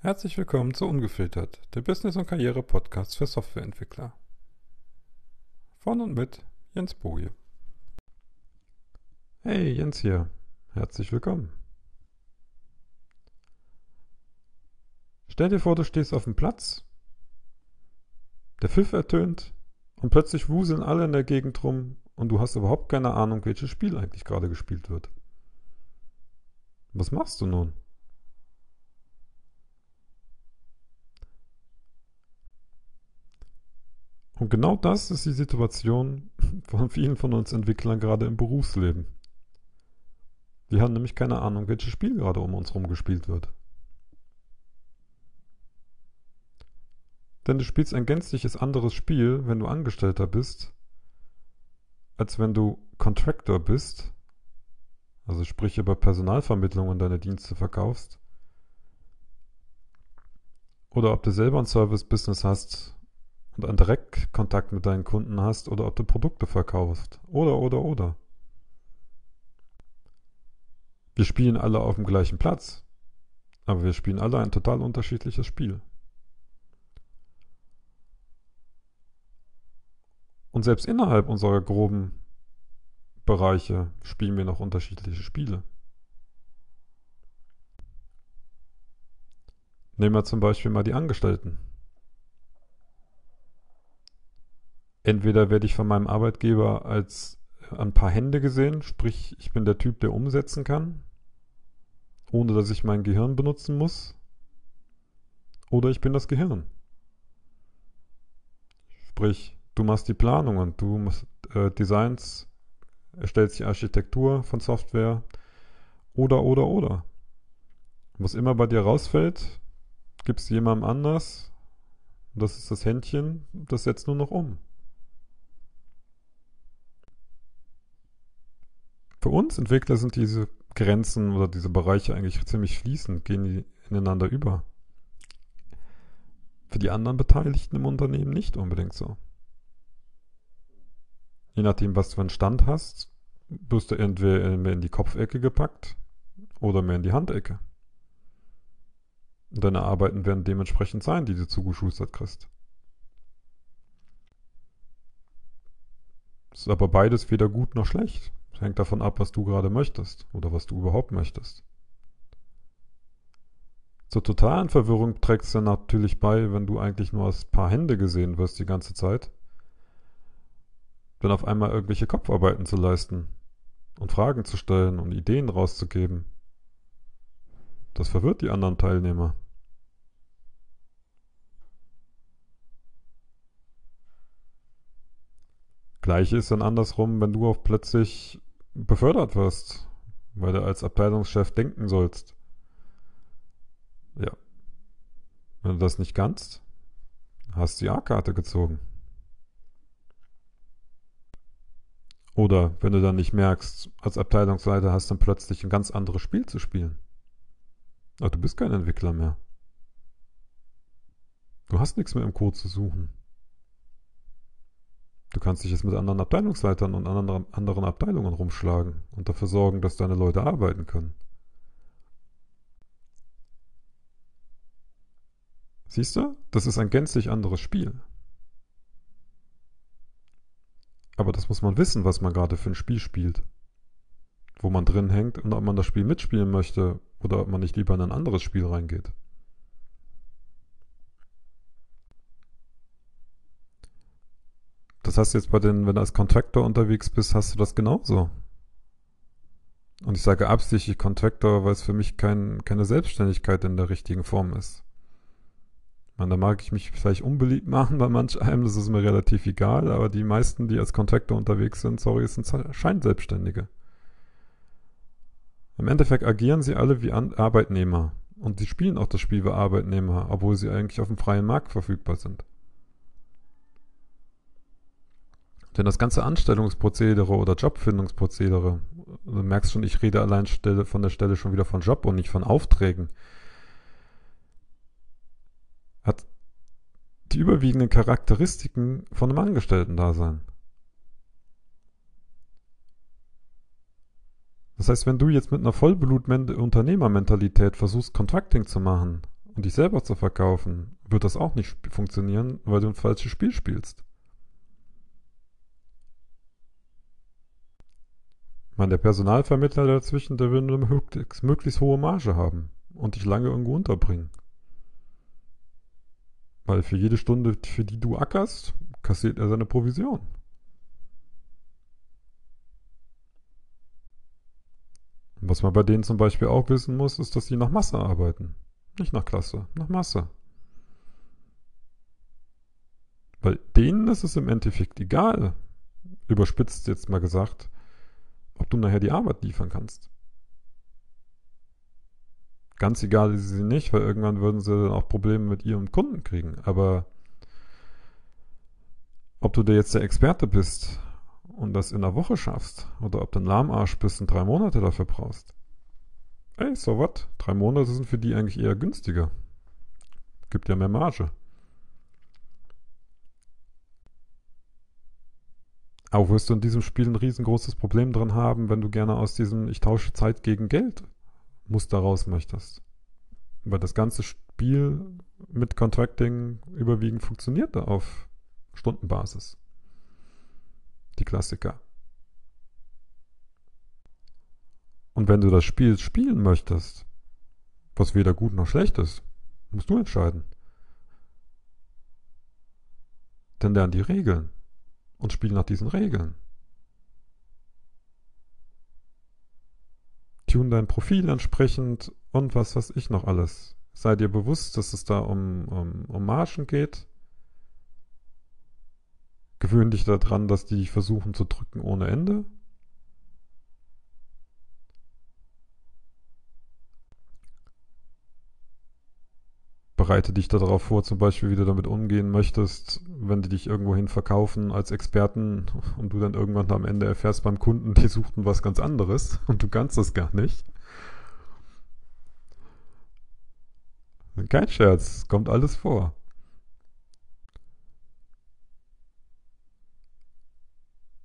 Herzlich willkommen zu Ungefiltert, der Business- und Karriere-Podcast für Softwareentwickler. Von und mit Jens Boje. Hey, Jens hier. Herzlich willkommen. Stell dir vor, du stehst auf dem Platz, der Pfiff ertönt und plötzlich wuseln alle in der Gegend rum und du hast überhaupt keine Ahnung, welches Spiel eigentlich gerade gespielt wird. Was machst du nun? Und genau das ist die Situation von vielen von uns Entwicklern gerade im Berufsleben. Wir haben nämlich keine Ahnung, welches Spiel gerade um uns herum gespielt wird. Denn du spielst ein gänzliches anderes Spiel, wenn du Angestellter bist, als wenn du Contractor bist, also sprich über Personalvermittlung und deine Dienste verkaufst, oder ob du selber ein Service-Business hast und einen Direktkontakt mit deinen Kunden hast oder ob du Produkte verkaufst. Oder, oder, oder. Wir spielen alle auf dem gleichen Platz, aber wir spielen alle ein total unterschiedliches Spiel. Und selbst innerhalb unserer groben Bereiche spielen wir noch unterschiedliche Spiele. Nehmen wir zum Beispiel mal die Angestellten. Entweder werde ich von meinem Arbeitgeber als ein paar Hände gesehen, sprich, ich bin der Typ, der umsetzen kann, ohne dass ich mein Gehirn benutzen muss, oder ich bin das Gehirn. Sprich, du machst die Planungen, du machst äh, Designs, erstellst die Architektur von Software, oder, oder, oder. Was immer bei dir rausfällt, gibst du jemandem anders, das ist das Händchen, das setzt nur noch um. Für uns Entwickler sind diese Grenzen oder diese Bereiche eigentlich ziemlich fließend, gehen die ineinander über. Für die anderen Beteiligten im Unternehmen nicht unbedingt so. Je nachdem, was du für einen Stand hast, wirst du entweder mehr in die Kopfecke gepackt oder mehr in die Handecke. Deine Arbeiten werden dementsprechend sein, die du zugeschustert kriegst. Ist aber beides weder gut noch schlecht. Es hängt davon ab, was du gerade möchtest oder was du überhaupt möchtest. Zur totalen Verwirrung trägst du natürlich bei, wenn du eigentlich nur als paar Hände gesehen wirst die ganze Zeit. Dann auf einmal irgendwelche Kopfarbeiten zu leisten und Fragen zu stellen und Ideen rauszugeben. Das verwirrt die anderen Teilnehmer. Gleiche ist dann andersrum, wenn du auch plötzlich befördert wirst, weil du als Abteilungschef denken sollst. Ja. Wenn du das nicht kannst, hast du die A-Karte gezogen. Oder wenn du dann nicht merkst, als Abteilungsleiter hast du dann plötzlich ein ganz anderes Spiel zu spielen. Aber du bist kein Entwickler mehr. Du hast nichts mehr im Code zu suchen. Du kannst dich jetzt mit anderen Abteilungsleitern und anderen, Abteilungen rumschlagen und dafür sorgen, dass deine Leute arbeiten können. Siehst du? Das ist ein gänzlich anderes Spiel. Aber das muss man wissen, was man gerade für ein Spiel spielt. Wo man drin hängt und ob man das Spiel mitspielen möchte oder ob man nicht lieber in ein anderes Spiel reingeht. Das hast du jetzt bei den, wenn du als Contractor unterwegs bist, hast du das genauso. Und ich sage absichtlich Contractor, weil es für mich kein, keine Selbstständigkeit in der richtigen Form ist. Meine, da mag ich mich vielleicht unbeliebt machen bei manch einem, das ist mir relativ egal, aber die meisten, die als Contractor unterwegs sind, sorry, sind Scheinselbstständige. Im Endeffekt agieren sie alle wie Arbeitnehmer und sie spielen auch das Spiel wie Arbeitnehmer, obwohl sie eigentlich auf dem freien Markt verfügbar sind. Denn das ganze Anstellungsprozedere oder Jobfindungsprozedere, du merkst schon, ich rede allein von der Stelle schon wieder von Job und nicht von Aufträgen, hat die überwiegenden Charakteristiken von einem Angestellten-Dasein. Das heißt, wenn du jetzt mit einer Vollblut-Unternehmermentalität versuchst, Contracting zu machen und dich selber zu verkaufen, wird das auch nicht funktionieren, weil du ein falsches Spiel spielst. Meine, der Personalvermittler dazwischen, der will eine möglichst hohe Marge haben und dich lange irgendwo unterbringen. Weil für jede Stunde, für die du ackerst, kassiert er seine Provision. Was man bei denen zum Beispiel auch wissen muss, ist, dass sie nach Masse arbeiten. Nicht nach Klasse, nach Masse. Weil denen ist es im Endeffekt egal, überspitzt jetzt mal gesagt, du nachher die Arbeit liefern kannst. Ganz egal ist sie nicht, weil irgendwann würden sie dann auch Probleme mit ihrem Kunden kriegen. Aber ob du da jetzt der Experte bist und das in einer Woche schaffst oder ob du ein Lahmarsch bist und drei Monate dafür brauchst. Ey, so what? Drei Monate sind für die eigentlich eher günstiger. Gibt ja mehr Marge. Auch wirst du in diesem Spiel ein riesengroßes Problem drin haben, wenn du gerne aus diesem Ich tausche Zeit gegen Geld Muster raus möchtest. Weil das ganze Spiel mit Contracting überwiegend funktioniert auf Stundenbasis. Die Klassiker. Und wenn du das Spiel spielen möchtest, was weder gut noch schlecht ist, musst du entscheiden. Dann lern die Regeln und spiel nach diesen Regeln. Tune dein Profil entsprechend und was weiß ich noch alles. Sei dir bewusst, dass es da um, um, um Margen geht. Gewöhn dich daran, dass die versuchen zu drücken ohne Ende. Bereite dich darauf vor, zum Beispiel, wie du damit umgehen möchtest, wenn die dich irgendwohin verkaufen als Experten und du dann irgendwann am Ende erfährst beim Kunden, die suchten was ganz anderes und du kannst das gar nicht. Kein Scherz, kommt alles vor.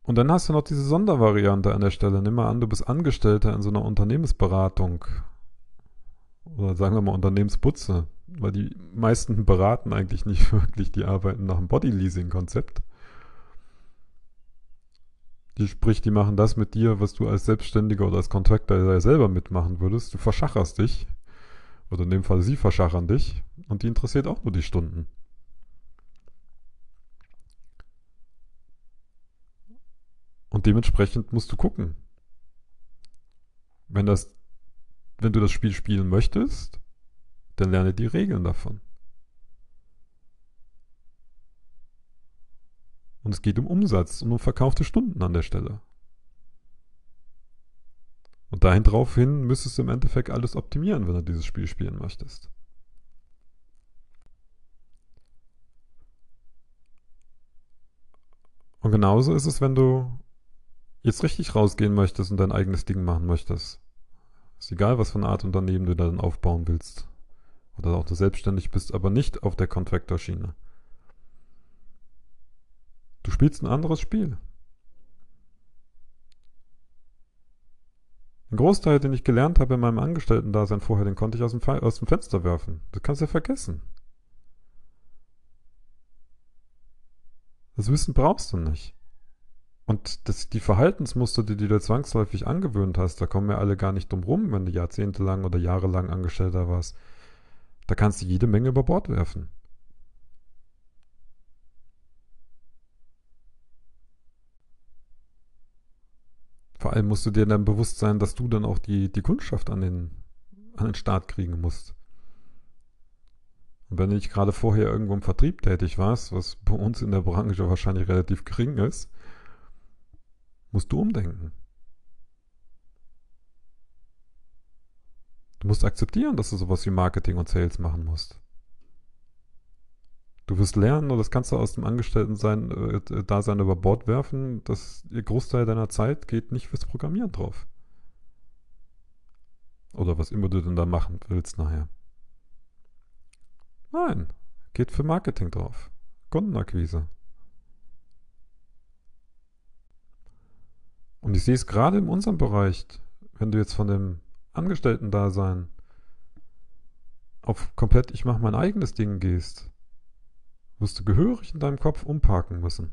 Und dann hast du noch diese Sondervariante an der Stelle. Nimm mal an, du bist Angestellter in so einer Unternehmensberatung. Oder sagen wir mal Unternehmensputze weil die meisten beraten eigentlich nicht wirklich, die arbeiten nach einem Body-Leasing-Konzept. Die sprich, die machen das mit dir, was du als Selbstständiger oder als Contractor selber mitmachen würdest. Du verschacherst dich. Oder in dem Fall sie verschachern dich. Und die interessiert auch nur die Stunden. Und dementsprechend musst du gucken. Wenn das, wenn du das Spiel spielen möchtest, dann lerne die Regeln davon. Und es geht um Umsatz und um verkaufte Stunden an der Stelle. Und dahin drauf hin müsstest du im Endeffekt alles optimieren, wenn du dieses Spiel spielen möchtest. Und genauso ist es, wenn du jetzt richtig rausgehen möchtest und dein eigenes Ding machen möchtest. Ist egal, was für eine Art Unternehmen du dann aufbauen willst oder auch du selbstständig bist, aber nicht auf der Contractor-Schiene. Du spielst ein anderes Spiel. Ein Großteil, den ich gelernt habe in meinem Angestellten-Dasein vorher, den konnte ich aus dem, aus dem Fenster werfen. Das kannst du ja vergessen. Das Wissen brauchst du nicht. Und das, die Verhaltensmuster, die du dir zwangsläufig angewöhnt hast, da kommen ja alle gar nicht drum rum, wenn du jahrzehntelang oder jahrelang Angestellter warst. Da kannst du jede Menge über Bord werfen. Vor allem musst du dir dann bewusst sein, dass du dann auch die, die Kundschaft an den, an den Start kriegen musst. Und wenn du nicht gerade vorher irgendwo im Vertrieb tätig warst, was bei uns in der Branche wahrscheinlich relativ gering ist, musst du umdenken. Du musst akzeptieren, dass du sowas wie Marketing und Sales machen musst. Du wirst lernen, und das kannst du aus dem Angestellten-Sein, äh, Dasein über Bord werfen, dass der Großteil deiner Zeit geht nicht fürs Programmieren drauf. Oder was immer du denn da machen willst nachher. Nein, geht für Marketing drauf. Kundenakquise. Und ich sehe es gerade in unserem Bereich, wenn du jetzt von dem Angestellten-Dasein auf komplett ich mache mein eigenes Ding gehst, wirst du gehörig in deinem Kopf umparken müssen.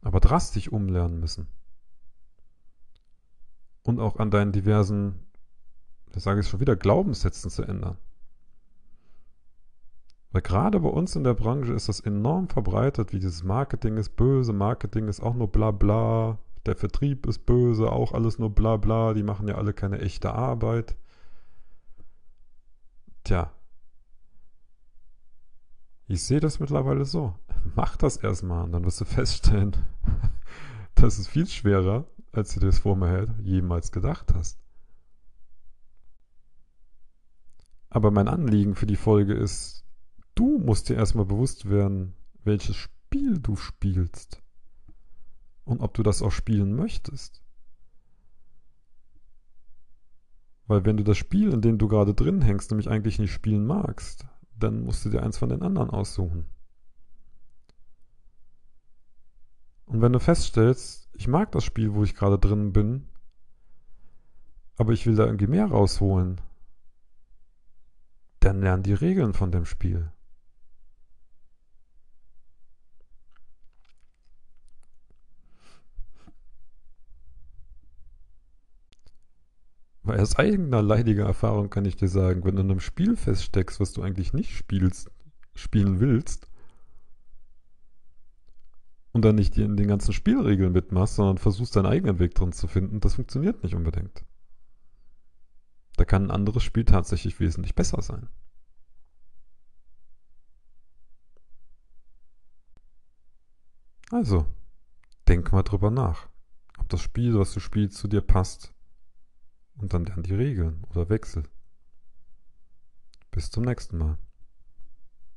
Aber drastisch umlernen müssen. Und auch an deinen diversen, das sage ich schon wieder, Glaubenssätzen zu ändern. Weil gerade bei uns in der Branche ist das enorm verbreitet, wie dieses Marketing ist böse, Marketing ist auch nur bla bla, der Vertrieb ist böse, auch alles nur bla bla, die machen ja alle keine echte Arbeit. Tja, ich sehe das mittlerweile so. Mach das erstmal und dann wirst du feststellen, das ist viel schwerer, als du dir das vorher jemals gedacht hast. Aber mein Anliegen für die Folge ist, du musst dir erstmal bewusst werden, welches Spiel du spielst und ob du das auch spielen möchtest. Weil wenn du das Spiel, in dem du gerade drin hängst, nämlich eigentlich nicht spielen magst, dann musst du dir eins von den anderen aussuchen. Und wenn du feststellst, ich mag das Spiel, wo ich gerade drin bin, aber ich will da irgendwie mehr rausholen, dann lern die Regeln von dem Spiel. Aus eigener leidiger Erfahrung kann ich dir sagen, wenn du in einem Spiel feststeckst, was du eigentlich nicht spielst, spielen willst, und dann nicht in den ganzen Spielregeln mitmachst, sondern versuchst deinen eigenen Weg drin zu finden, das funktioniert nicht unbedingt. Da kann ein anderes Spiel tatsächlich wesentlich besser sein. Also, denk mal drüber nach, ob das Spiel, was du spielst, zu dir passt und dann lern die Regeln oder Wechsel. Bis zum nächsten Mal.